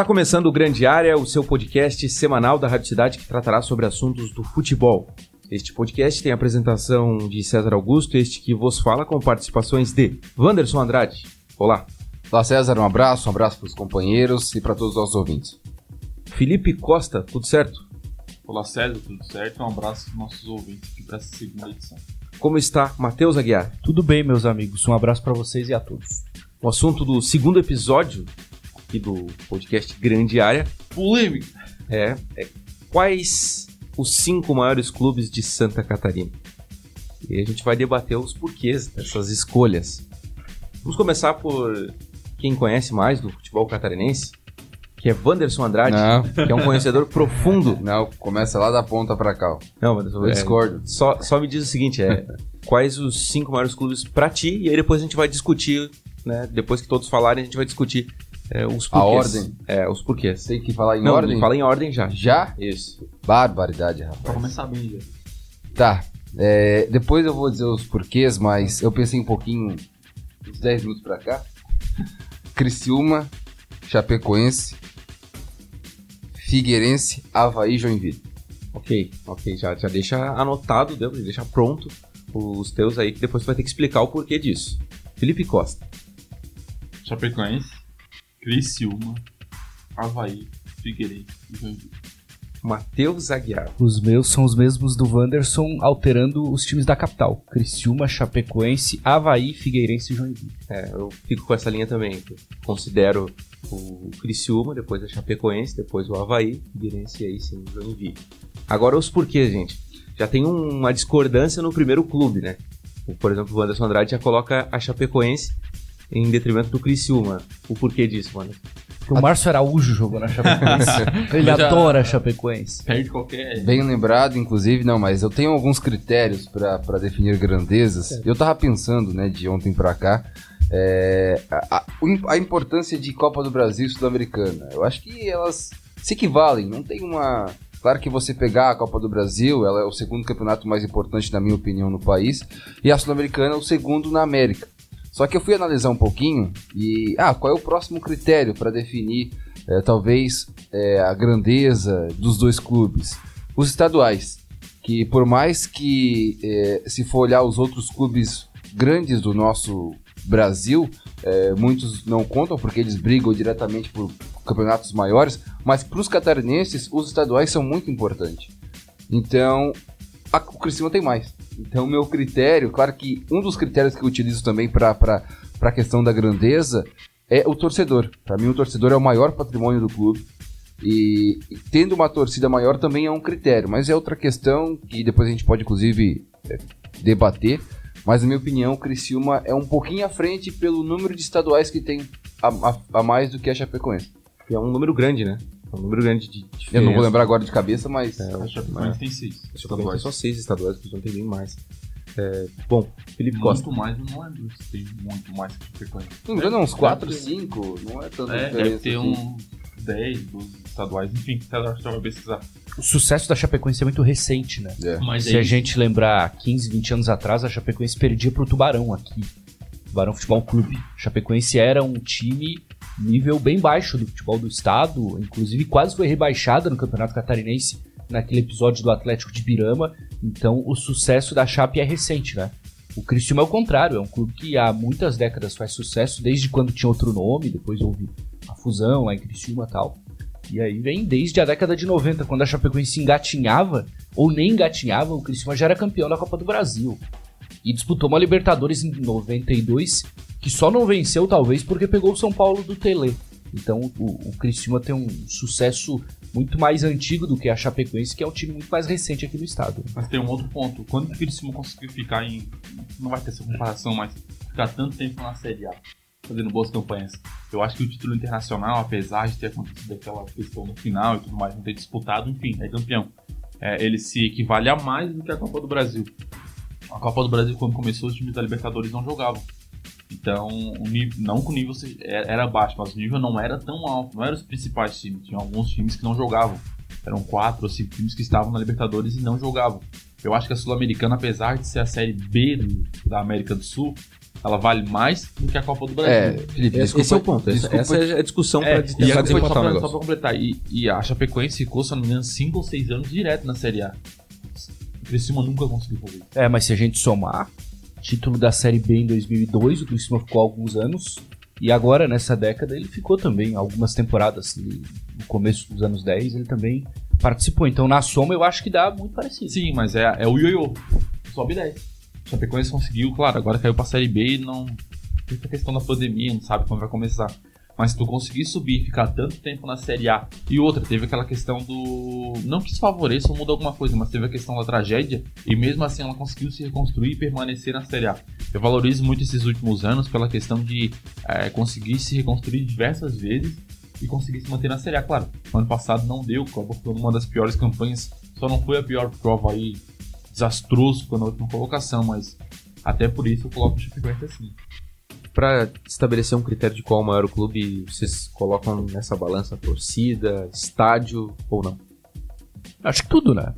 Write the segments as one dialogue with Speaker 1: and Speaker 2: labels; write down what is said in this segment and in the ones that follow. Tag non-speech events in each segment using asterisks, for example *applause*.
Speaker 1: Está começando o Grande Área, o seu podcast semanal da Rádio Cidade que tratará sobre assuntos do futebol. Este podcast tem a apresentação de César Augusto, este que vos fala com participações de Wanderson Andrade. Olá.
Speaker 2: Olá, César, um abraço, um abraço para os companheiros e para todos os nossos ouvintes.
Speaker 1: Felipe Costa, tudo certo?
Speaker 3: Olá, César, tudo certo? Um abraço para os nossos ouvintes aqui para essa segunda edição.
Speaker 1: Como está Matheus Aguiar?
Speaker 4: Tudo bem, meus amigos. Um abraço para vocês e a todos.
Speaker 1: O assunto do segundo episódio aqui do podcast Grande Área
Speaker 3: Polêmica!
Speaker 1: é, é quais os cinco maiores clubes de Santa Catarina. E a gente vai debater os porquês dessas escolhas. Vamos começar por quem conhece mais do futebol catarinense, que é Wanderson Andrade,
Speaker 2: Não.
Speaker 1: que é um conhecedor *laughs* profundo.
Speaker 2: Não, começa lá da ponta para cá. ó.
Speaker 1: Não, Wanderson,
Speaker 2: Eu
Speaker 1: é,
Speaker 2: discordo.
Speaker 1: só, só me diz o seguinte, é *laughs* quais os cinco maiores clubes pra ti, e aí depois a gente vai discutir, né? Depois que todos falarem, a gente vai discutir é, os
Speaker 2: A
Speaker 1: porquês.
Speaker 2: ordem.
Speaker 1: É, os porquês.
Speaker 2: Tem que falar em
Speaker 1: Não,
Speaker 2: ordem?
Speaker 1: fala em ordem já.
Speaker 2: Já?
Speaker 1: Isso.
Speaker 2: Barbaridade, rapaz.
Speaker 3: começar bem, já.
Speaker 2: Tá. é, depois eu vou dizer os porquês, mas eu pensei um pouquinho, uns 10 minutos pra cá. Criciúma, Chapecoense, Figueirense, Havaí e Joinville.
Speaker 1: Ok, ok, já, já deixa anotado, deu, deixa pronto os teus aí, que depois tu vai ter que explicar o porquê disso. Felipe Costa.
Speaker 3: Chapecoense, Criciúma, Havaí, Figueirense e Joinville.
Speaker 1: Matheus Aguiar.
Speaker 4: Os meus são os mesmos do Wanderson, alterando os times da capital. Criciúma, Chapecoense, Havaí, Figueirense e Joinville.
Speaker 1: É, eu fico com essa linha também. Considero o Criciúma, depois a Chapecoense, depois o Havaí, Figueirense e aí sim o Joinville. Agora os porquês, gente. Já tem um- uma discordância no primeiro clube, né? O- Por exemplo, o Anderson Andrade já coloca a Chapecoense em detrimento do Criciúma. O porquê disso, mano?
Speaker 4: O Márcio Araújo jogou na Chapecoense. *laughs* Ele
Speaker 3: já-
Speaker 4: adora a Chapecoense.
Speaker 3: Perde qualquer.
Speaker 2: Bem lembrado, inclusive, não, mas eu tenho alguns critérios pra pra definir grandezas. Eu tava pensando, né, de ontem pra cá, é, a, a importância de Copa do Brasil e Sul-Americana. Eu acho que elas se equivalem, não tem uma. Claro que você pegar a Copa do Brasil, ela é o segundo campeonato mais importante, na minha opinião, no país, e a Sul-Americana é o segundo na América. Só que eu fui analisar um pouquinho e. Ah, qual é o próximo critério para definir, é, talvez, é, a grandeza dos dois clubes? Os estaduais. Que por mais que, é, se for olhar os outros clubes grandes do nosso Brasil, muitos não contam porque eles brigam diretamente por campeonatos maiores, mas para os catarinenses, os estaduais são muito importantes. Então, a, o Criciúma tem mais. Então, meu critério, claro que um dos critérios que eu utilizo também para a questão da grandeza é o torcedor. Para mim, o torcedor é o maior patrimônio do clube. E, e tendo uma torcida maior também é um critério, mas é outra questão que depois a gente pode, inclusive, é, debater. Mas, na minha opinião, o Criciúma é um pouquinho à frente pelo número de estaduais que tem a, a- a mais do que a Chapecoense.
Speaker 1: Que é um número grande, né? É um número grande de diferença.
Speaker 2: Eu não vou lembrar agora de cabeça, mas.
Speaker 1: É,
Speaker 3: A Chapecoense tem seis.
Speaker 1: Acho que tem
Speaker 3: estaduais.
Speaker 1: só seis estaduais, porque não tem bem mais. É, bom, Felipe Costa.
Speaker 3: Muito mais, eu não lembro se tem muito mais que a Chapecoense.
Speaker 2: Não me engano, uns
Speaker 3: Deve
Speaker 2: 4,
Speaker 3: ter-
Speaker 2: 5, não é tanta
Speaker 3: É,
Speaker 2: diferença.
Speaker 3: deve ter
Speaker 2: assim.
Speaker 3: um 10, 12 estaduais, enfim, que vai pesquisar.
Speaker 4: O sucesso da Chapecoense é muito recente, né?
Speaker 2: É.
Speaker 3: Mas
Speaker 4: Se a gente lembrar 15, 20 anos atrás, a Chapecoense perdia pro Tubarão aqui. Tubarão Futebol Clube. A Chapecoense era um time nível bem baixo do futebol do estado, inclusive quase foi rebaixada no Campeonato Catarinense naquele episódio do Atlético de Birama. Então o sucesso da Chape é recente, né? O Criciúma é o contrário, é um clube que há muitas décadas faz sucesso, desde quando tinha outro nome, depois houve a fusão lá em Criciúma e tal. E aí vem desde a década de 90, quando a Chapecoense engatinhava, ou nem engatinhava, o Criciúma já era campeão da Copa do Brasil. E disputou uma Libertadores em 92, que só não venceu talvez porque pegou o São Paulo do Tele. Então o, o Criciúma tem um sucesso muito mais antigo do que a Chapecoense, que é um time muito mais recente aqui no estado.
Speaker 3: Mas tem um outro ponto. Quando o Criciúma conseguiu ficar em. Não vai ter essa comparação, mas ficar tanto tempo na Série A, fazendo boas campanhas. Eu acho que o título internacional, apesar de ter acontecido aquela questão no final e tudo mais, não ter disputado, enfim, é campeão. É, ele se equivale a mais do que a Copa do Brasil. A Copa do Brasil, quando começou, os times da Libertadores não jogavam. Então, o nível, não que o nível seja- era baixo, mas o nível não era tão alto. Não eram os principais times. Tinha alguns times que não jogavam. Eram quatro ou cinco times que estavam na Libertadores e não jogavam. Eu acho que a Sul-Americana, apesar de ser a série B da América do Sul, ela vale mais do que a Copa do Brasil.
Speaker 2: É, Felipe,
Speaker 1: Esse,
Speaker 2: desculpa,
Speaker 1: esse é o ponto. Essa,
Speaker 2: desculpa
Speaker 1: essa é a discussão
Speaker 3: É,
Speaker 1: para
Speaker 3: e depois, só, pra, só pra completar, e, e a Chapecoense ficou, se eu não me engano, 5 ou 6 anos direto na Série A. O Criciúma nunca conseguiu fazer isso.
Speaker 4: É, mas se a gente somar, título da Série B em 2002, o Criciúma ficou há alguns anos. E agora, nessa década, ele ficou também algumas temporadas. Ele- no começo dos anos 10, ele também participou. Então, na soma, eu acho que dá muito parecido.
Speaker 3: Sim, mas é, é o ioiô. Sobe 10. O Chapecoense conseguiu, claro, agora caiu pra Série B e não... Tem essa questão da pandemia, não sabe quando vai começar. Mas se tu conseguir subir e ficar tanto tempo na Série A. E outra, teve aquela questão do. Não que isso favoreça ou muda alguma coisa, mas teve a questão da tragédia. E mesmo assim ela conseguiu se reconstruir e permanecer na Série A. Eu valorizo muito esses últimos anos pela questão de eh, conseguir se reconstruir diversas vezes e conseguir se manter na Série A. Claro, no ano passado não deu, acabou ficando uma das piores campanhas. Só não foi a pior porque o Havaí desastroso ficou na última colocação, mas até por isso eu coloco o Chapecoense assim.
Speaker 1: Para estabelecer um critério de qual é o maior clube, vocês colocam nessa balança torcida, estádio ou não?
Speaker 4: Acho que tudo, né?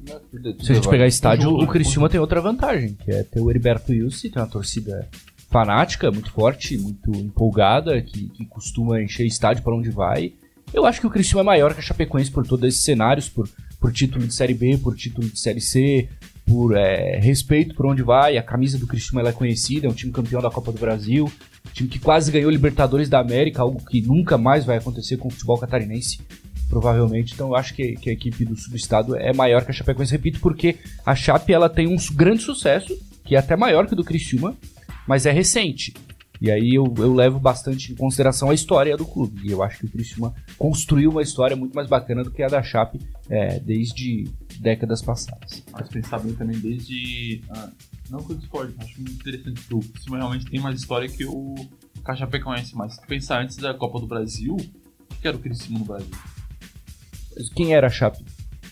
Speaker 4: Se a gente pegar estádio, o Criciúma tem outra vantagem, que é ter o Heriberto Wilson, tem uma torcida fanática, muito forte, muito empolgada, que, que costuma encher estádio para onde vai. Eu acho que o Criciúma é maior que a Chapecoense por todos esses cenários, por, por título de Série B, por título de Série C, por é, respeito por onde vai. A camisa do Criciúma ela é conhecida, é um time campeão da Copa do Brasil, time que quase ganhou Libertadores da América, algo que nunca mais vai acontecer com o futebol catarinense provavelmente. Então eu acho que, que a equipe do subestado é maior que a Chapecoense, repito, porque a Chape ela tem um grande sucesso, que é até maior que o do Criciúma, mas é recente. E aí eu, eu levo bastante em consideração a história do clube. E eu acho que o Criciúma construiu uma história muito mais bacana do que a da Chape é, desde décadas passadas.
Speaker 3: Mas pensar bem também desde. ah, não que eu discorde, acho muito interessante que o Criciúma realmente tem mais história que o a Chapecoense, mas se pensar antes da Copa do Brasil, o que era o Criciúma no Brasil?
Speaker 4: Quem era a Chape?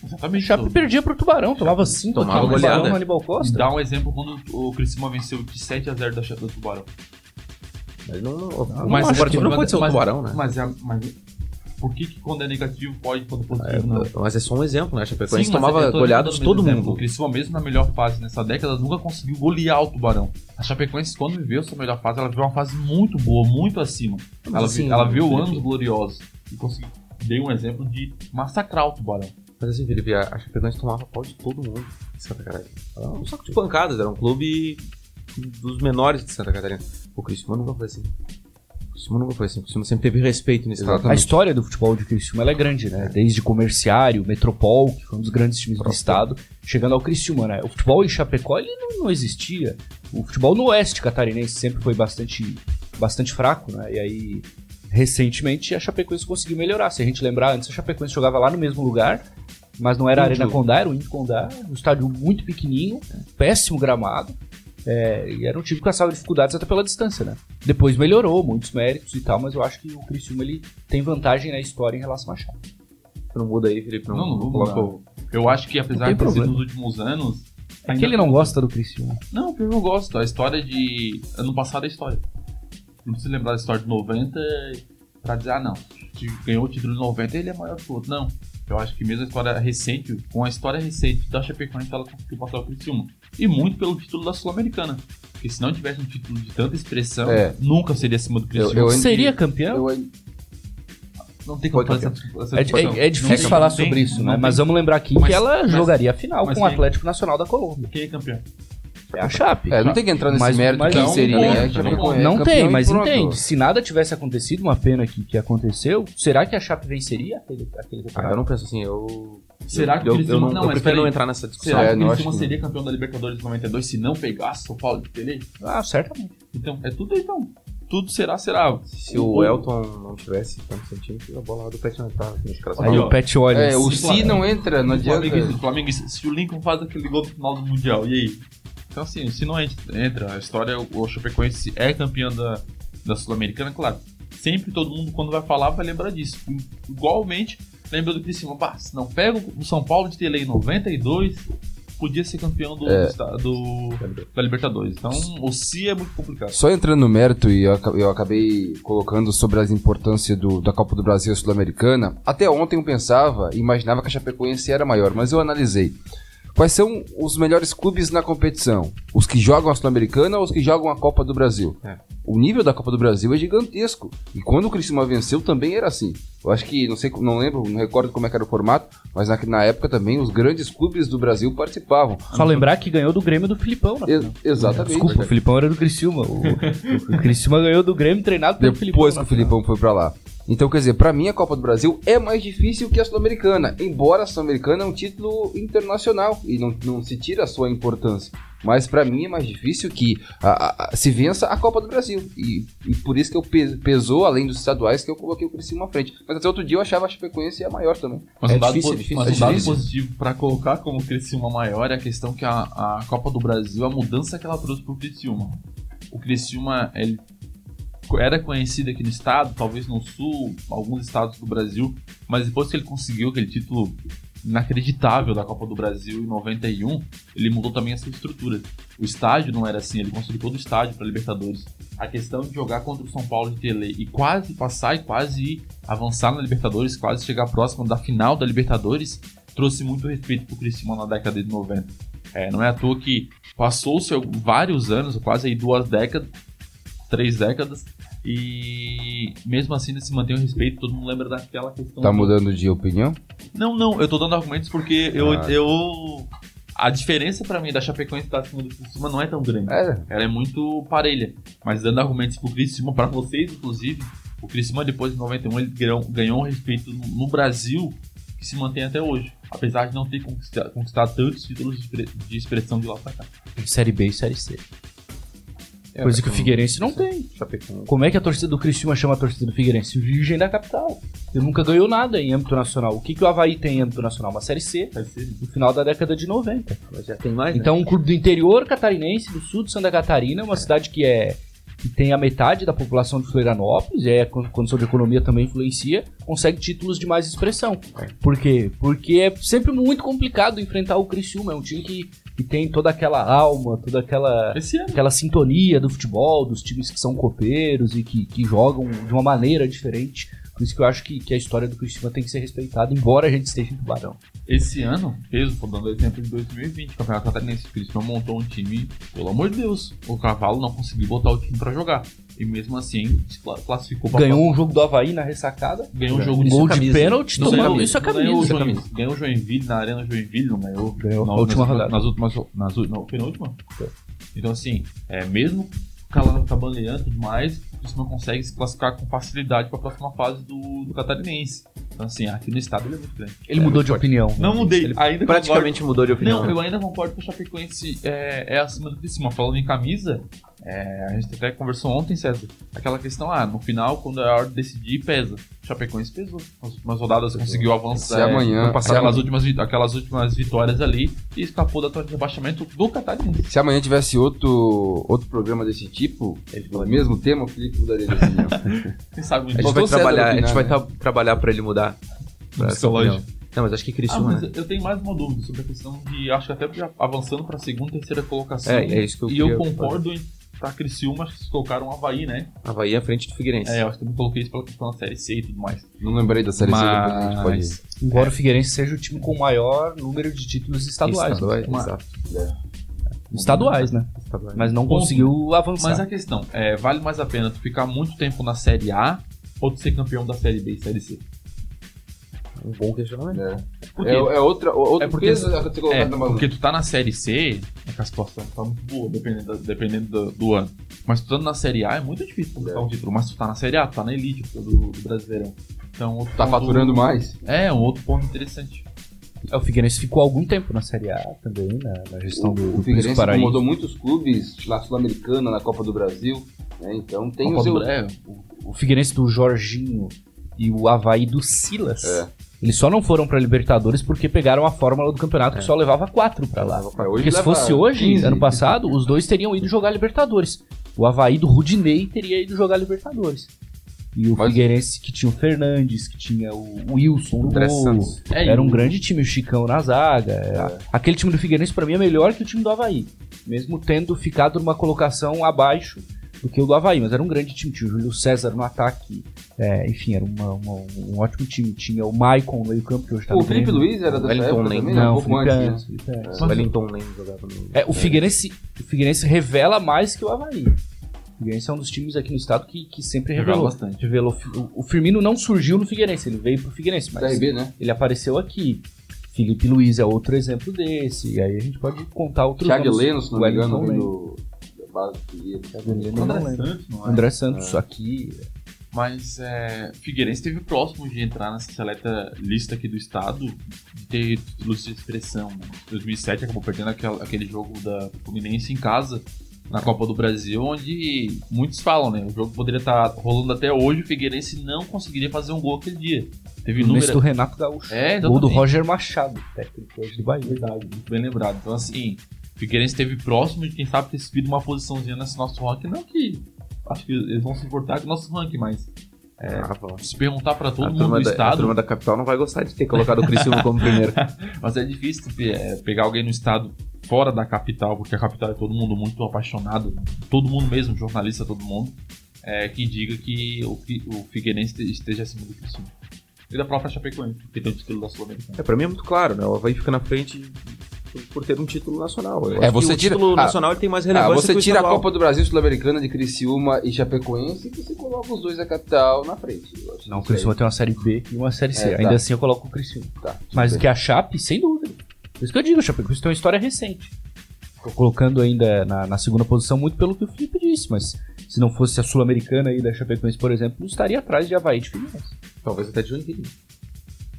Speaker 4: A
Speaker 3: Exatamente.
Speaker 4: Chape perdia pro Tubarão, tomava 5
Speaker 1: tomava goleada.
Speaker 4: No Aníbal
Speaker 3: E
Speaker 4: Costa.
Speaker 3: dá um exemplo quando o Criciúma venceu de 7x0 da Chape do Tubarão.
Speaker 1: Mas não, não,
Speaker 3: Mas
Speaker 1: mas
Speaker 3: acho
Speaker 1: o
Speaker 3: que-
Speaker 1: não pode ser o
Speaker 3: mas-
Speaker 1: tubarão, né?
Speaker 3: Mas, é- mas por que, que quando é negativo pode, quando é
Speaker 1: É,
Speaker 3: positivo não?
Speaker 1: mas é só um exemplo, né? A Chapecoense
Speaker 3: Sim,
Speaker 1: tomava goleadas
Speaker 3: dando
Speaker 1: todo
Speaker 3: exemplo. O
Speaker 1: mundo.
Speaker 3: Criciúma, mesmo na melhor fase nessa década, nunca conseguiu golear o Tubarão. A Chapecoense, quando viveu sua melhor fase, ela viveu uma fase muito boa, muito acima.
Speaker 1: Mas
Speaker 3: Ela,
Speaker 1: assim,
Speaker 3: ela viu anos gloriosos e conseguiu. Dei um exemplo de massacrar o Tubarão.
Speaker 1: Mas assim, Felipe, a a Chapecoense tomava pau de todo mundo em Santa Catarina. Era um saco de pancadas, era um clube dos menores de Santa Catarina. O Criciúma nunca foi assim. Criciúma nunca foi assim. O Criciúma sempre teve respeito nesse
Speaker 2: Exatamente.
Speaker 1: lado.
Speaker 4: A história do futebol de Criciúma ela é grande, né? Desde Comerciário, Metropol, que foi um dos grandes times do estado, chegando ao Criciúma, né? O futebol em Chapecó ele não, não existia. O futebol no oeste catarinense sempre foi bastante, bastante fraco, né? E aí, recentemente, a Chapecoense conseguiu melhorar. Se a gente lembrar, antes a Chapecoense jogava lá no mesmo lugar, mas não era a
Speaker 1: Índio.
Speaker 4: Arena Condá, era o Índio Condá, um estádio muito pequenininho, péssimo gramado. É, e era um time que passava dificuldades até pela distância, né? Depois melhorou, muitos méritos e tal, mas eu acho que o Criciúma ele tem vantagem na história em relação à Chape.
Speaker 1: Não muda aí, Felipe. Não,
Speaker 3: Não, não vou mudar. Eu acho que apesar de ter sido nos últimos anos.
Speaker 4: É que ele não gosta do Criciúma.
Speaker 3: Não, porque eu gosto. A história de. Ano passado é história. Não precisa lembrar da história de 90 pra dizer, ah não, que ganhou o título de 90 ele é maior que o outro. Não. Eu acho que mesmo a história recente, com a história recente da Chapecoense, ela conseguiu passar o Criciúma. E muito pelo título da Sul-Americana. Porque se não tivesse um título de tanta expressão,
Speaker 2: É.
Speaker 3: nunca seria acima do Criciúma.
Speaker 2: eu-
Speaker 4: Seria campeão?
Speaker 2: Eu,
Speaker 3: Não tem como fazer essa, essa
Speaker 4: É, é- é difícil falar sobre isso, né? Mas vamos lembrar aqui
Speaker 3: Mas-
Speaker 4: que ela
Speaker 3: mas-
Speaker 4: jogaria a final com o
Speaker 3: quem-
Speaker 4: Atlético Nacional da Colômbia.
Speaker 3: Quem é campeão?
Speaker 4: É a Chape.
Speaker 2: é, não tem que entrar nesse
Speaker 4: Mas-
Speaker 2: mérito
Speaker 4: mas
Speaker 2: quem
Speaker 4: não-
Speaker 2: seria.
Speaker 3: não-
Speaker 2: é,
Speaker 3: não-
Speaker 2: é
Speaker 4: tem, mas entende. Se nada tivesse acontecido, uma pena que, que aconteceu, será que a Chape venceria aquele, aquele
Speaker 1: Ah, eu
Speaker 4: campeonato?
Speaker 1: não penso assim, eu.
Speaker 3: Será que o
Speaker 1: eu, eu,
Speaker 3: Criciúma-
Speaker 1: não,
Speaker 3: não,
Speaker 1: eu prefiro não entrar nessa discussão.
Speaker 3: Será
Speaker 2: É,
Speaker 3: que o Criciúma
Speaker 2: acho que-
Speaker 3: seria campeão da Libertadores de 92 se não pegasse São Paulo de Pelé?
Speaker 4: Ah, certamente.
Speaker 3: Então, é tudo então. Tudo será, será.
Speaker 1: Se o Elton não tivesse tanto centímetros, a bola lá do Pet não entrava. nesse caso.
Speaker 4: Aí o. Pet olha.
Speaker 2: É, o
Speaker 3: Se
Speaker 2: Si não entra, não
Speaker 3: O Flamengo,
Speaker 2: adianta.
Speaker 3: o Flamengo, se o Lincoln faz aquele gol no final do Mundial, e aí? Então, assim, se não entra, a história, o Chapecoense é campeão da, da Sul-Americana, claro. Sempre todo mundo, quando vai falar, vai lembrar disso. Igualmente, lembra do Criciúma. Bah, se não pega o São Paulo de Tele em 92, podia ser campeão do,
Speaker 2: É.
Speaker 3: do do- da Libertadores. Então, o Si é muito complicado.
Speaker 2: Só entrando no mérito, e eu eu acabei colocando sobre as importâncias do- da Copa do Brasil e Sul-Americana, até ontem eu pensava, imaginava que a Chapecoense era maior, mas eu analisei. Quais são os melhores clubes na competição? Os que jogam a Sul-Americana ou os que jogam a Copa do Brasil?
Speaker 1: É.
Speaker 2: O nível da Copa do Brasil é gigantesco. E quando o Criciúma venceu também era assim. Eu acho que, não sei, não lembro, não recordo como é que era o formato, mas na, na época também os grandes clubes do Brasil participavam.
Speaker 4: Só lembrar que ganhou do Grêmio do Filipão, né?
Speaker 2: E- exatamente.
Speaker 4: Desculpa, o Filipão era do Criciúma. O, o Criciúma ganhou do Grêmio treinado pelo Filipão.
Speaker 2: Depois que o Filipão foi pra lá. Então, quer dizer, pra mim a Copa do Brasil é mais difícil que a Sul-Americana, embora a Sul-Americana é um título internacional e não, não se tira a sua importância. Mas pra mim é mais difícil que a- a- a- se vença a Copa do Brasil. E, e por isso que eu pe- pesou, além dos estaduais, que eu coloquei o Criciúma à frente. Mas até outro dia eu achava a Chapecoense a maior também.
Speaker 3: Mas
Speaker 1: É
Speaker 3: um dado,
Speaker 1: difícil,
Speaker 3: po-
Speaker 1: é difícil,
Speaker 3: mas
Speaker 2: é
Speaker 3: um dado positivo pra colocar como Criciúma maior é a questão que a, a Copa do Brasil, a mudança que ela trouxe pro Criciúma. O Criciúma, ele era conhecido aqui no estado, talvez no sul, alguns estados do Brasil, mas depois que ele conseguiu aquele título inacreditável da Copa do Brasil em 91, ele mudou também essa estrutura. O estádio não era assim, ele construiu todo o estádio para Libertadores. A questão de jogar contra o São Paulo de Tele e quase passar e quase avançar na Libertadores, quase chegar próximo da final da Libertadores, trouxe muito respeito pro Criciúma na década de 90. É, não é à toa que passou-se vários anos, quase aí duas décadas, três décadas, e mesmo assim se mantém o respeito, todo mundo lembra daquela questão.
Speaker 2: Tá
Speaker 3: do-
Speaker 2: mudando de opinião?
Speaker 3: Não, não, eu tô dando argumentos porque eu.
Speaker 2: Ah.
Speaker 3: eu a diferença pra mim da Chapecoense estar acima do Criciúma não é tão grande.
Speaker 2: É,
Speaker 3: Ela é muito parelha. Mas dando argumentos pro Criciúma, pra vocês inclusive, o Criciúma depois de 91 ele ganhou, ganhou um respeito no, Brasil que se mantém até hoje. Apesar de não ter conquistado, conquistado tantos títulos de, de expressão de lá pra cá.
Speaker 4: Série B e Série C.
Speaker 1: É,
Speaker 4: Coisa que o Figueirense não tem.
Speaker 1: Chapecoense.
Speaker 4: Como é que a torcida do Criciúma chama a torcida do Figueirense? Virgem da capital. Ele nunca ganhou nada em âmbito nacional. O que, que o Havaí tem em âmbito nacional? Uma Série C, no final da década de 90.
Speaker 1: Mas já tem mais, né?
Speaker 4: Então, um clube do interior catarinense, do sul de Santa Catarina, uma cidade que é que tem a metade da população de Florianópolis, e aí a con- condição de economia também influencia, consegue títulos de mais expressão. Por quê? Porque é sempre muito complicado enfrentar o Criciúma. É um time que, que tem toda aquela alma, toda aquela aquela sintonia do futebol, dos times que são copeiros e que, que jogam de uma maneira diferente. Por isso que eu acho que, que a história do Criciúma tem que ser respeitada, embora a gente esteja em Tubarão.
Speaker 3: Esse ano, peso, tô dando exemplo de 2020, o Campeonato Catarinense, o Criciúma montou um time, pelo amor de Deus, o Cavalo não conseguiu botar o time pra jogar. E mesmo assim, se cla- classificou pra
Speaker 4: Ganhou um jogo do Havaí na ressacada,
Speaker 3: ganhou um jogo de
Speaker 4: gol de
Speaker 1: camisa.
Speaker 4: pênalti, tomando
Speaker 3: ganhou,
Speaker 4: isso a
Speaker 3: não ganhou, o
Speaker 4: camisa.
Speaker 3: Joinville, ganhou o Joinville na Arena Joinville, não ganhou?
Speaker 4: Ganhou
Speaker 3: Na-
Speaker 4: na última
Speaker 3: nas,
Speaker 4: rodada.
Speaker 3: Nas últimas. Nas, não, penúltima? Então, assim, é, mesmo calando cabaleando e tudo mais, o Criciúma consegue se classificar com facilidade pra próxima fase do, do Catarinense. Então, assim, aqui no estado ele é muito grande.
Speaker 4: Ele mudou de opinião.
Speaker 3: Não mudei,
Speaker 1: Ele
Speaker 3: ainda
Speaker 1: praticamente mudou de
Speaker 3: concordo.
Speaker 1: opinião.
Speaker 3: Não, eu ainda concordo que o Chapecoense é, é acima do Criciúma. Falando em camisa, é, a gente até conversou ontem, César, aquela questão, ah, no final, quando é a hora de decidir, pesa. O Chapecoense pesou. Nas últimas rodadas conseguiu avançar.
Speaker 2: Se amanhã-
Speaker 3: foi passar
Speaker 2: se
Speaker 3: aquelas
Speaker 2: amanhã-
Speaker 3: últimas, aquelas últimas vitórias ali e escapou da zona de rebaixamento do Catarinense.
Speaker 2: Se amanhã tivesse outro, outro programa desse tipo, o mesmo tema, o Felipe mudaria de opinião. *laughs*
Speaker 3: Quem sabe
Speaker 1: A gente vai
Speaker 2: cedo
Speaker 1: trabalhar, a
Speaker 2: opinar,
Speaker 1: gente vai
Speaker 2: né?
Speaker 1: tra- trabalhar pra ele mudar. Pra. Não, mas acho que
Speaker 3: Ah,
Speaker 1: Criciúma,
Speaker 3: mas
Speaker 1: né?
Speaker 3: eu tenho mais uma dúvida sobre a questão de. Acho que até já avançando pra segunda, terceira colocação.
Speaker 1: É, é isso que eu
Speaker 3: E eu concordo em. Pra Criciúma, acho que colocaram o Havaí, né?
Speaker 1: Havaí à frente do Figueirense.
Speaker 3: É, eu acho que eu coloquei isso pela questão da Série C e tudo mais.
Speaker 2: Não lembrei da série C, depois a gente pode...
Speaker 3: Mas.
Speaker 4: Embora o Figueirense seja o time com o maior número de títulos estaduais.
Speaker 1: Estaduais,
Speaker 3: Uma-
Speaker 1: exato.
Speaker 4: Estaduais, né?
Speaker 1: Estaduais.
Speaker 4: Mas não conseguiu avançar.
Speaker 3: Mas a questão, é, vale mais a pena tu ficar muito tempo na Série A ou tu ser campeão da Série B e Série C?
Speaker 1: Um bom questionamento.
Speaker 2: É,
Speaker 3: Por quê?
Speaker 2: é, é outra, outro
Speaker 3: É porque-
Speaker 2: peso a ser colocado
Speaker 3: É,
Speaker 2: na balança.
Speaker 3: porque tu tá na Série C, é que a situação tá muito boa, dependendo, da- dependendo do, do ano. Mas tu tá na Série A é muito difícil conquistar
Speaker 2: É.
Speaker 3: um título. Mas tu tá na Série A, tu tá na elite do, do Brasileirão. Então, outro
Speaker 2: Tá
Speaker 3: ponto-
Speaker 2: faturando mais?
Speaker 3: É, um outro ponto interessante.
Speaker 4: É, o Figueirense ficou algum tempo na Série A também, na, na gestão do,
Speaker 2: O
Speaker 4: do
Speaker 2: Figueirense
Speaker 4: Príncipe Paraíso.
Speaker 2: incomodou muitos clubes na Sul-Americana, na Copa do Brasil. né? Então tem o
Speaker 3: Copa
Speaker 2: seu...
Speaker 3: do- é,
Speaker 4: O Figueirense do Jorginho e o Havaí do Silas.
Speaker 2: É.
Speaker 4: Eles só não foram pra Libertadores porque pegaram a fórmula do campeonato
Speaker 3: É.
Speaker 4: que só levava quatro pra lá.
Speaker 2: Hoje
Speaker 4: Porque se fosse hoje,
Speaker 2: 15.
Speaker 4: ano passado, os dois teriam ido jogar Libertadores. O Havaí do Rudinei teria ido jogar Libertadores. E o
Speaker 2: Mas-
Speaker 4: Figueirense que tinha o Fernandes, que tinha o Wilson
Speaker 1: André
Speaker 4: gol.
Speaker 1: Santos.
Speaker 3: É,
Speaker 4: Era um
Speaker 3: o-
Speaker 4: grande time, o Chicão na zaga. É, Aquele time do Figueirense pra mim é melhor que o time do Havaí. Mesmo tendo ficado numa colocação abaixo do que o do Havaí, mas era um grande time. Tinha o Júlio César no ataque, é, enfim, era uma- uma- um ótimo time. Tinha o Maicon no meio campo, que hoje tá
Speaker 2: o Felipe
Speaker 4: Grêmio.
Speaker 2: Luiz era dessa
Speaker 1: Wellington
Speaker 2: também, né?
Speaker 4: Não,
Speaker 2: um
Speaker 4: o
Speaker 2: pouco antes, né?
Speaker 1: O Wellington Lemos jogava no.
Speaker 4: É, o Figueirense, o Figueirense revela mais que o Havaí. O Figueirense é um dos times aqui no estado que, que sempre revelou.
Speaker 3: bastante.
Speaker 4: revelou. O, o Firmino não surgiu no Figueirense, ele veio pro Figueirense, mas
Speaker 2: né?
Speaker 4: ele apareceu aqui. Felipe Luiz é outro exemplo desse. E aí a gente pode contar outros
Speaker 2: Thiago
Speaker 4: nomes.
Speaker 2: Heleno, se não me engano, base
Speaker 4: eu
Speaker 3: André
Speaker 4: não lembro.
Speaker 3: Santos, não é?
Speaker 4: André Santos aqui.
Speaker 3: Mas é, Figueirense esteve próximo de entrar nessa seleta lista aqui do estado de ter títulos de expressão. Né? Em 2007 acabou perdendo aquele, aquele jogo da Fluminense em casa na Copa do Brasil, onde muitos falam, né? O jogo poderia estar rolando até hoje, o Figueirense não conseguiria fazer um gol aquele dia. Teve
Speaker 4: No mês do
Speaker 3: número.
Speaker 4: Renato Gaúcho.
Speaker 3: É,
Speaker 4: Gol do. Roger Machado, técnico hoje do Bahia.
Speaker 3: Verdade, muito bem lembrado. Então, assim, Figueirense esteve próximo de quem sabe ter subido uma posiçãozinha nesse nosso ranking. Não que acho que eles vão se importar com o nosso ranking, mas
Speaker 1: Ah, bom.
Speaker 3: se perguntar pra todo
Speaker 1: a,
Speaker 3: mundo do
Speaker 1: da, a
Speaker 3: estado.
Speaker 1: turma da capital não vai gostar de ter colocado o Criciúma como primeiro. *laughs*
Speaker 3: Mas é difícil é, pegar alguém no estado fora da capital, porque a capital é todo mundo muito apaixonado, todo mundo mesmo, jornalista, todo mundo, é, que diga que o, o Figueirense este- esteja acima do Criciúma. E da própria Chapecoense, que tem o título da Sul-Americana.
Speaker 1: É, pra mim é muito claro, né? O Havaí fica na frente por- ter um título nacional. Eu
Speaker 2: É,
Speaker 1: acho que
Speaker 2: você
Speaker 1: o
Speaker 2: tira-
Speaker 1: título
Speaker 2: ah,
Speaker 1: nacional ele tem mais
Speaker 2: Ah,
Speaker 1: relevância
Speaker 2: você
Speaker 1: que o
Speaker 2: tira a. Copa do Brasil Sul-Americana de Criciúma e Chapecoense e você coloca os dois da capital na frente. Eu acho
Speaker 4: Não, o Criciúma tem uma série B e uma série C.
Speaker 2: É, tá.
Speaker 4: Ainda assim eu coloco o Criciúma.
Speaker 2: Tá,
Speaker 4: Mas o que a Chape, sem dúvida. Por isso que eu digo, o Chapecoense tem uma história recente. Tô colocando ainda na, na segunda posição muito pelo que o Felipe disse, mas se não fosse a Sul-Americana aí da Chapecoense, por exemplo, não estaria atrás de Havaí de Figueirense.
Speaker 1: Talvez até de Joinville.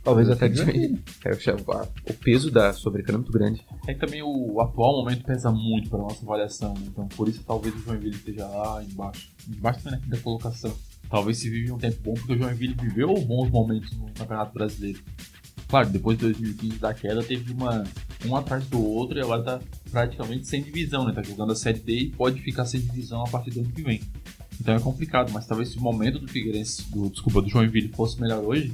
Speaker 4: Talvez até.
Speaker 1: É, chamo- a- o peso da Sul-Americana é muito grande.
Speaker 3: É que também o atual momento pesa muito para nossa avaliação, né? então por isso talvez o Joinville esteja lá embaixo. Embaixo também na quinta colocação. Talvez se vive um tempo bom, porque o Joinville viveu bons momentos no Campeonato Brasileiro. Claro, depois de 2015 da queda, teve uma um atrás do outro e agora tá praticamente sem divisão, né? Tá jogando a Série D e pode ficar sem divisão a partir do ano que vem. Então é complicado, mas talvez se o momento do Figueirense, do, desculpa, do Joinville fosse melhor hoje,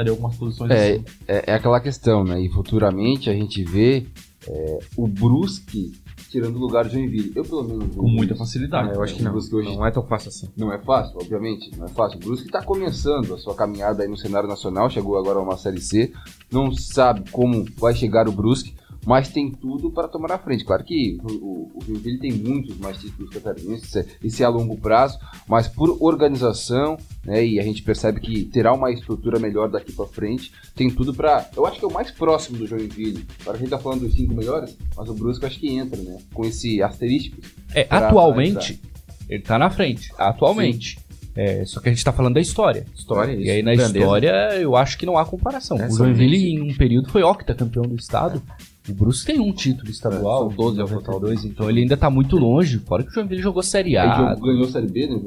Speaker 3: estaria algumas posições
Speaker 2: É,
Speaker 3: assim.
Speaker 2: é, é aquela questão, né? E futuramente a gente vê é, o Brusque tirando o lugar do Joinville. Eu, pelo menos,
Speaker 3: Com muita
Speaker 2: isso.
Speaker 3: facilidade.
Speaker 1: Ah, eu acho que
Speaker 2: o
Speaker 1: não.
Speaker 2: Brusque hoje-
Speaker 1: Não é tão fácil assim.
Speaker 2: Não é fácil, obviamente, não é fácil. O Brusque está começando a sua caminhada aí no cenário nacional, chegou agora a uma Série C, não sabe como vai chegar o Brusque, mas tem tudo para tomar a frente. Claro que o, Joinville tem muitos mais títulos catarinenses, é- isso é a longo prazo, mas por organização, né, e a gente percebe que terá uma estrutura melhor daqui para frente, tem tudo para... Eu acho que é o mais próximo do Joinville. Agora a gente tá falando dos cinco melhores, mas o eu acho que entra, né, com esse asterístico.
Speaker 4: É, atualmente, ele tá na frente. Atualmente. É, só que a gente tá falando da história.
Speaker 1: História,
Speaker 4: E
Speaker 1: isso.
Speaker 4: aí na
Speaker 1: Grandeza.
Speaker 4: história eu acho que não há comparação.
Speaker 1: É,
Speaker 4: o Joinville em um período foi octacampeão do estado. O Brusque tem um título estadual,
Speaker 1: É, são 12 ao
Speaker 4: 92, então ele ainda tá muito longe. Fora que o Joinville jogou Série A.
Speaker 2: jogou- ganhou Série B, né?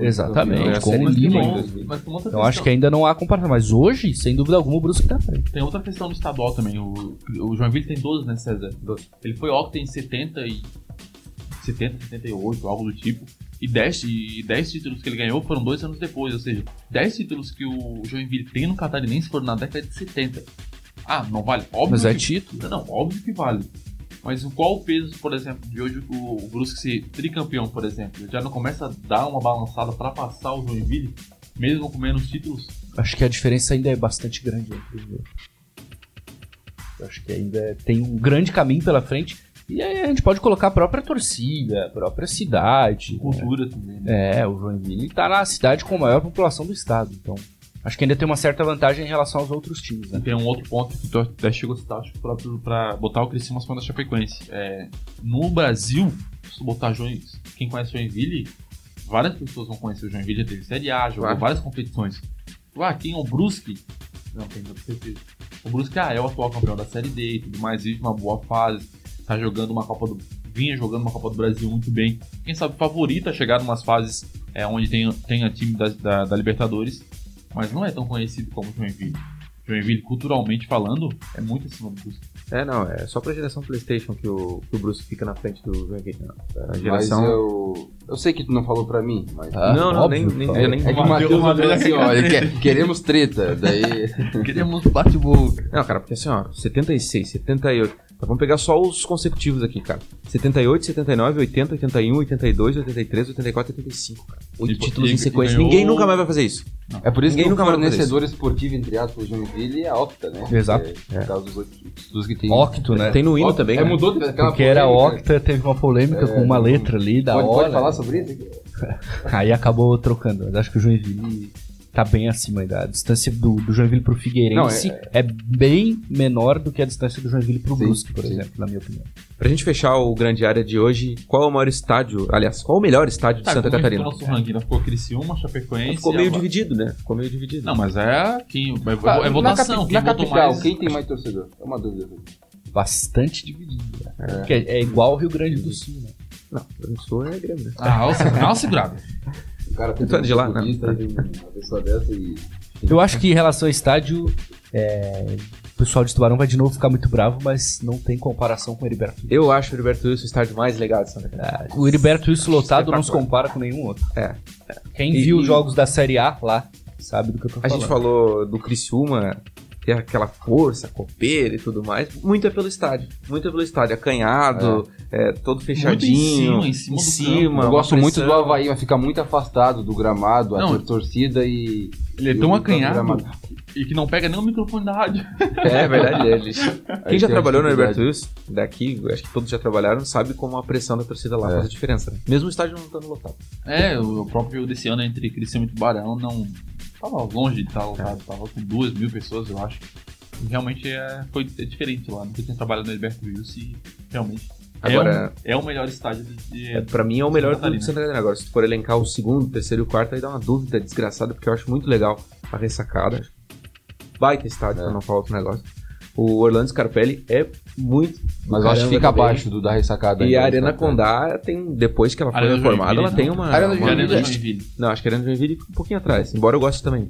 Speaker 4: Exatamente, com o Lima.
Speaker 1: em
Speaker 3: Bom,
Speaker 1: 2000.
Speaker 3: mas tem outra
Speaker 4: Eu acho que ainda não há comparação. Mas hoje, sem dúvida alguma, o Brusque tá à frente.
Speaker 3: Tem outra questão no estadual também. O, o Joinville tem 12, né, César?
Speaker 1: 12.
Speaker 3: Ele foi octa em 70 e. 70, 78, algo do tipo. E 10, e 10 títulos que ele ganhou foram dois anos depois. Ou seja, 10 títulos que o Joinville tem no Catarinense foram na década de 70. Ah, não vale? Óbvio
Speaker 4: Mas é
Speaker 3: que
Speaker 4: título.
Speaker 3: Não, óbvio que vale. Mas o- qual o peso, por exemplo, de hoje o, o Brusque ser tricampeão, por exemplo? Já não começa a dar uma balançada pra passar o Joinville, mesmo com menos títulos?
Speaker 4: Acho que a diferença ainda é bastante grande entre os dois. Acho que ainda tem um grande caminho pela frente. E aí a gente pode colocar a própria torcida, a própria cidade.
Speaker 3: Cultura também, né?
Speaker 4: É, o Joinville tá na cidade com a maior população do estado. Então, acho que ainda tem uma certa vantagem em relação aos outros times, né?
Speaker 3: Tem um outro ponto que tu até chegou a citar, acho que próprio pra botar o Criciúma acima da Chapecoense. É, no Brasil, se tu botar Joinville, quem conhece Joinville, várias pessoas vão conhecer o Joinville, já teve Série A, jogou
Speaker 1: Claro.
Speaker 3: várias competições. Ah, quem é o Brusque? Não, tem certeza. O Brusque ah, é o atual campeão da Série D e tudo mais, vive uma boa fase, tá jogando uma Copa do... vinha jogando uma Copa do Brasil muito bem. Quem sabe favorita a chegar em umas fases é, onde tem, tem a time da, da, da Libertadores, mas não é tão conhecido como o Joinville. Joinville, culturalmente falando, é muito acima do Brusque.
Speaker 1: É, não, é só pra geração Playstation que o, que o Brusque fica na frente do Joinville. não. A
Speaker 2: Mas
Speaker 1: geração...
Speaker 2: eu. Eu sei que tu não falou pra mim, mas.
Speaker 4: Ah,
Speaker 1: não, não,
Speaker 4: óbvio,
Speaker 1: nem, nem, eu nem...
Speaker 2: é que o Matheus falou assim, ó, ele quer, queremos treta. Daí. *laughs*
Speaker 3: Queremos bate-boca.
Speaker 1: Não, cara, porque assim, ó, 76, 78. Então vamos pegar só os consecutivos aqui, cara. 78, 79, 80, 81, 82, 83, 84, 85, cara. Oito títulos em sequência.
Speaker 3: ganhou-
Speaker 1: Ninguém nunca mais vai fazer isso.
Speaker 2: É por isso
Speaker 1: Ninguém
Speaker 2: que o fornecedor esportivo, entre aspas, Joinville é a Octa, né?
Speaker 4: Exato.
Speaker 2: É, por causa dos outros que tem.
Speaker 4: Octo, né?
Speaker 1: Tem no hino também,
Speaker 2: É,
Speaker 1: né?
Speaker 2: mudou
Speaker 4: Porque era
Speaker 2: polêmica.
Speaker 4: Octa, teve uma polêmica com uma letra ali da
Speaker 2: Pode,
Speaker 4: hora.
Speaker 2: pode falar sobre isso? *laughs*
Speaker 4: Aí acabou trocando. Mas acho que o Joinville tá bem acima aí da distância do, do Joinville pro Figueirense.
Speaker 2: Não,
Speaker 4: é... bem menor do que a distância do Joinville pro
Speaker 2: Sim,
Speaker 4: Brusque, por
Speaker 2: sim.
Speaker 4: exemplo, na minha opinião.
Speaker 1: Pra gente fechar o grande área de hoje, qual é o maior estádio? Aliás, qual é o melhor estádio de
Speaker 3: Tá,
Speaker 1: Santa
Speaker 3: como é que
Speaker 1: Catarina?
Speaker 3: ficou nosso ranking? Ficou Criciúma, Chapecoense...
Speaker 1: Ficou meio dividido, né? Ficou meio dividido.
Speaker 3: Não, mas é quem... É, é
Speaker 2: Ah,
Speaker 3: votação.
Speaker 2: Na, capi-
Speaker 3: quem
Speaker 2: na capital,
Speaker 3: mais...
Speaker 2: quem tem mais torcedor? É uma dúvida.
Speaker 4: Bastante dividido. né? É, é igual ao Rio Grande do Sul, né?
Speaker 1: Não, Rio Grande do Sul é Grêmio, né?
Speaker 3: Ah, olha. *laughs*
Speaker 2: O cara tem
Speaker 1: é de lá, né?
Speaker 2: uma pessoa dessa e.
Speaker 4: Eu acho que em relação ao estádio, é, o pessoal de Tubarão vai de novo ficar muito bravo, mas não tem comparação com o Heriberto.
Speaker 1: Eu acho o Heriberto Wilson o estádio mais legal de Santa Catarina.
Speaker 4: O Heriberto Wilson lotado não se compara com nenhum outro.
Speaker 1: É.
Speaker 4: Quem
Speaker 1: E-
Speaker 4: viu os jogos da Série A lá sabe do que eu tô
Speaker 1: A
Speaker 4: falando.
Speaker 1: gente falou do Criciúma, ter aquela força, copeira e tudo mais. Muito é pelo estádio. Muito é pelo estádio. Acanhado, é, todo fechadinho.
Speaker 3: Muito em cima, em cima do
Speaker 1: cima,
Speaker 2: Eu gosto muito do Havaí, mas fica muito afastado do gramado, a
Speaker 3: Não.
Speaker 2: tor- torcida e.
Speaker 3: Ele é tão acanhado e que não pega nem o microfone da rádio. *laughs*
Speaker 1: É verdade, eles. *laughs* Quem já trabalhou no. Heriberto Wilson, daqui, eu acho que todos já trabalharam, sabe como a pressão da torcida lá
Speaker 2: É.
Speaker 1: faz a diferença. Né? Mesmo o estádio não estando lotado.
Speaker 3: É, o próprio jogo desse ano entre Criciúma e Tubarão não... Tava longe de estar lotado.
Speaker 1: É.
Speaker 3: Tava com duas mil pessoas, eu acho. E realmente é, foi é diferente lá. Nunca tinha trabalhado no Heriberto Wilson e realmente...
Speaker 1: Agora-
Speaker 3: é, um- é o melhor estádio de... de-
Speaker 1: É, pra mim é o melhor
Speaker 3: Santa
Speaker 1: de Santa Catarina. Agora, se tu for elencar o segundo, terceiro e o quarto, aí dá uma dúvida desgraçada, porque eu acho muito legal a ressacada. Baita estádio,
Speaker 2: É.
Speaker 1: pra não falar outro negócio. O Orlando Scarpelli é muito.
Speaker 2: Mas eu acho que fica
Speaker 1: também.
Speaker 2: abaixo do da ressacada.
Speaker 1: E a Arena
Speaker 2: tá?
Speaker 1: Condá tem, depois que ela foi
Speaker 3: Arena
Speaker 1: reformada, ela
Speaker 3: Joinville,
Speaker 1: tem
Speaker 3: não.
Speaker 1: uma.
Speaker 2: Arena
Speaker 1: uma
Speaker 3: a Arena
Speaker 2: Joinville.
Speaker 1: Não, acho que a Arena Joinville fica um pouquinho atrás, embora eu goste também.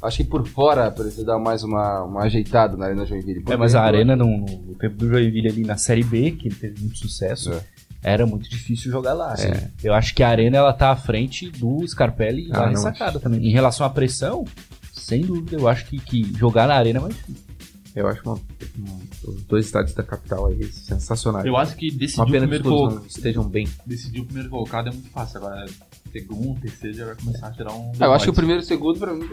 Speaker 2: Acho que por fora precisa dar mais uma, uma ajeitada na Arena Joinville.
Speaker 4: É, mas a Arena no, no tempo do Joinville ali na Série B, que ele teve muito sucesso,
Speaker 2: É.
Speaker 4: era muito difícil jogar lá. né? Eu acho que a Arena ela tá à frente do Scarpelli e
Speaker 1: Ah,
Speaker 4: da
Speaker 1: não,
Speaker 4: ressacada também. Em relação à pressão, sem dúvida, eu acho que, que jogar na Arena é mais difícil.
Speaker 1: Eu acho uma, uma- os dois estádios da capital aí sensacionais.
Speaker 3: Eu acho que
Speaker 1: Uma
Speaker 3: decidir o
Speaker 1: pena que
Speaker 3: primeiro
Speaker 1: não estejam bem.
Speaker 3: Decidir o primeiro colocado é muito fácil. Agora, segundo, terceiro já vai começar a tirar um.
Speaker 2: Ah, eu acho que o primeiro e o segundo, pra mim,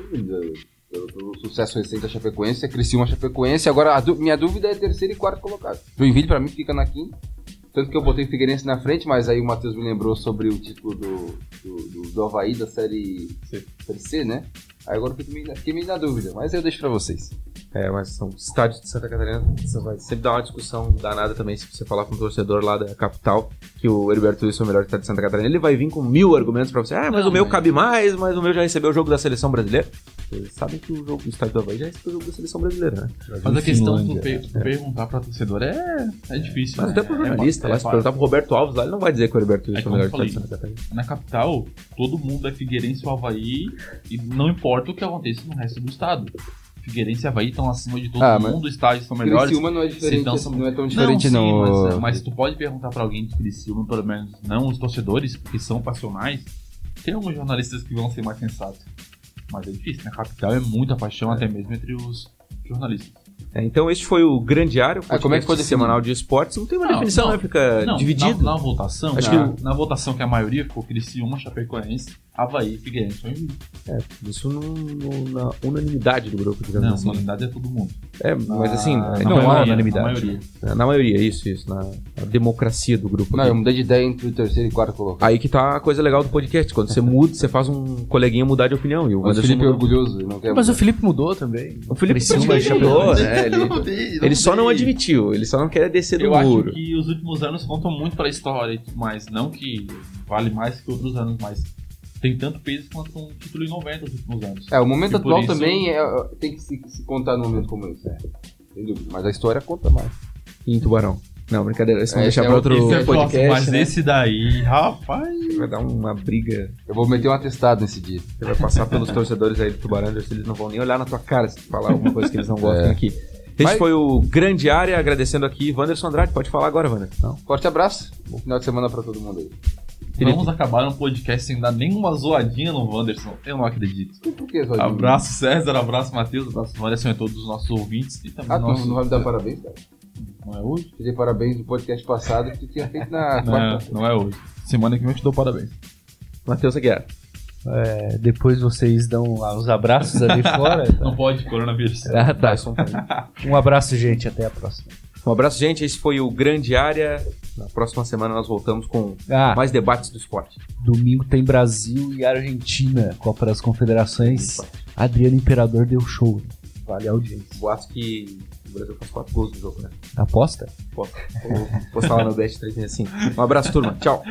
Speaker 2: pelo, sucesso recente da Chapecoense, é Criciúma Chapecoense. Agora, minha dúvida é terceiro e quarto colocado. Joinville, pra mim, fica na quinta. Tanto que eu botei Figueirense na frente, mas aí o Matheus me lembrou sobre o título do, do, do, do Havaí, da série
Speaker 3: C.
Speaker 2: série C, né? Aí agora fiquei meio, na- fiquei meio na dúvida, mas eu deixo pra vocês.
Speaker 1: É, mas são estádios de Santa Catarina. Você vai sempre dar uma discussão danada também se você falar com um torcedor lá da capital que o Heriberto Wilson é o melhor estádio de Santa Catarina. Ele vai vir com mil argumentos pra você. Ah, mas
Speaker 3: Não,
Speaker 1: o meu
Speaker 3: mas-
Speaker 1: cabe mais, mas o meu já recebeu o jogo da seleção brasileira. Vocês sabem que o jogo do estádio do Havaí já recebeu o jogo da seleção brasileira, né?
Speaker 3: Mas a questão de tu, per- tu perguntar pra torcedor é, é difícil.
Speaker 1: Mas
Speaker 3: né?
Speaker 1: até pro
Speaker 3: É
Speaker 1: jornalista
Speaker 3: fa-
Speaker 1: lá,
Speaker 3: é
Speaker 1: se perguntar pro Roberto Alves lá, ele não vai dizer que o Heriberto Wilson é, o melhor de
Speaker 3: falei.
Speaker 1: Santa Catarina.
Speaker 3: Na capital, todo mundo é Figueirense ou Havaí e não importa o que aconteça no resto do estado. Figueirense e Havaí estão acima de todo
Speaker 2: Ah,
Speaker 3: mundo, estádios são melhores.
Speaker 2: Criciúma não é diferente,
Speaker 3: então são-
Speaker 2: não é tão diferente
Speaker 3: sim,
Speaker 2: não.
Speaker 3: Mas, mas tu pode perguntar pra alguém de Criciúma, pelo menos não os torcedores, que são passionais. Tem alguns jornalistas que vão ser mais sensatos. Mas é difícil, na capital é muita paixão, até mesmo entre os jornalistas.
Speaker 1: É, então este foi o grande área, o
Speaker 2: Ah, como é que foi
Speaker 1: semanal de esportes. Não tem uma
Speaker 3: Não,
Speaker 1: definição,
Speaker 3: não.
Speaker 1: né? Fica
Speaker 3: Não,
Speaker 1: dividido.
Speaker 3: Na, na votação,
Speaker 1: Acho
Speaker 3: na,
Speaker 1: que-
Speaker 3: na votação que a maioria ficou Criciúma, Chapecoense, Havaí, Figueirense, Joinville.
Speaker 1: Isso no- no- na unanimidade do grupo, digamos
Speaker 3: Não,
Speaker 1: assim.
Speaker 3: na verdade é todo mundo.
Speaker 1: É, mas assim,
Speaker 3: Na-
Speaker 1: é,
Speaker 3: na
Speaker 1: não há
Speaker 3: maioria,
Speaker 1: unanimidade.
Speaker 3: Na maioria.
Speaker 1: Na maioria, isso, isso. Na, na democracia do grupo.
Speaker 2: Não,
Speaker 1: aqui.
Speaker 2: eu mudei de ideia entre o terceiro e quarto colocado.
Speaker 1: Aí que tá a coisa legal do podcast. Quando você muda, você faz um coleguinha mudar de opinião. E o
Speaker 2: Mas o Felipe é
Speaker 1: mudou.
Speaker 2: orgulhoso, não
Speaker 4: Mas o. Felipe mudou também.
Speaker 1: O Felipe
Speaker 4: Criciúma
Speaker 1: praticamente
Speaker 4: e Chapecoense.
Speaker 1: mudou, né? *laughs* Ele, ele só não admitiu, ele só não quer descer do
Speaker 3: Eu acho
Speaker 1: muro.
Speaker 3: que os últimos anos contam muito pra história e tudo mais. Não que vale mais que outros anos, mas tem tanto peso quanto um título em 90 nos últimos anos.
Speaker 2: É, o momento
Speaker 3: E
Speaker 2: atual
Speaker 3: isso-
Speaker 2: também é, tem que se, se contar num momento como esse. É. Sem dúvida. Mas a história conta mais.
Speaker 1: E em Tubarão. Não, brincadeira. Isso vamos
Speaker 2: Esse
Speaker 1: deixar
Speaker 2: é
Speaker 1: pra outro
Speaker 3: Esse é
Speaker 1: podcast.
Speaker 3: mas
Speaker 1: né?
Speaker 3: esse daí, rapaz.
Speaker 1: Vai dar uma briga.
Speaker 2: Eu vou meter um atestado nesse dia.
Speaker 1: Você vai passar pelos torcedores aí do Tubarão, eles não vão nem olhar na tua cara se tu falar alguma coisa que eles não gostam
Speaker 2: É.
Speaker 1: aqui. Esse
Speaker 2: Mas-
Speaker 1: foi o grande área, agradecendo aqui Wanderson Andrade. Pode falar agora, Wanderson.
Speaker 2: Forte abraço. Bom final de semana pra todo mundo aí.
Speaker 3: Vamos acabar um podcast sem dar nenhuma zoadinha no Wanderson. Eu não acredito.
Speaker 2: E por que, Zóio?
Speaker 3: Abraço César, abraço Matheus, abraço Wanderson e todos os nossos ouvintes e também
Speaker 2: Ah, não, não vai me dar parabéns, cara?
Speaker 3: Não é hoje?
Speaker 2: Te dei parabéns no podcast passado que tu tinha feito na
Speaker 3: Não,
Speaker 2: quarta.
Speaker 3: não é hoje. Semana que vem eu te dou parabéns.
Speaker 1: Matheus Aguiar.
Speaker 4: É, depois vocês dão lá os abraços ali *laughs* fora. tá?
Speaker 3: Não pode, coronavírus.
Speaker 4: Ah, tá. Um abraço, gente. Até a próxima.
Speaker 1: Um abraço, gente. Esse foi o Grande Área. Na próxima semana nós voltamos com
Speaker 4: Ah,
Speaker 1: mais debates do esporte.
Speaker 4: domingo tem Brasil e Argentina, Copa das Confederações. Adriano Imperador deu show. Vale a audiência.
Speaker 1: Boatos que Brasil faz quatro gols no jogo, né?
Speaker 4: Aposta?
Speaker 1: Vou postar lá no Bet 365. Um abraço, turma. Tchau.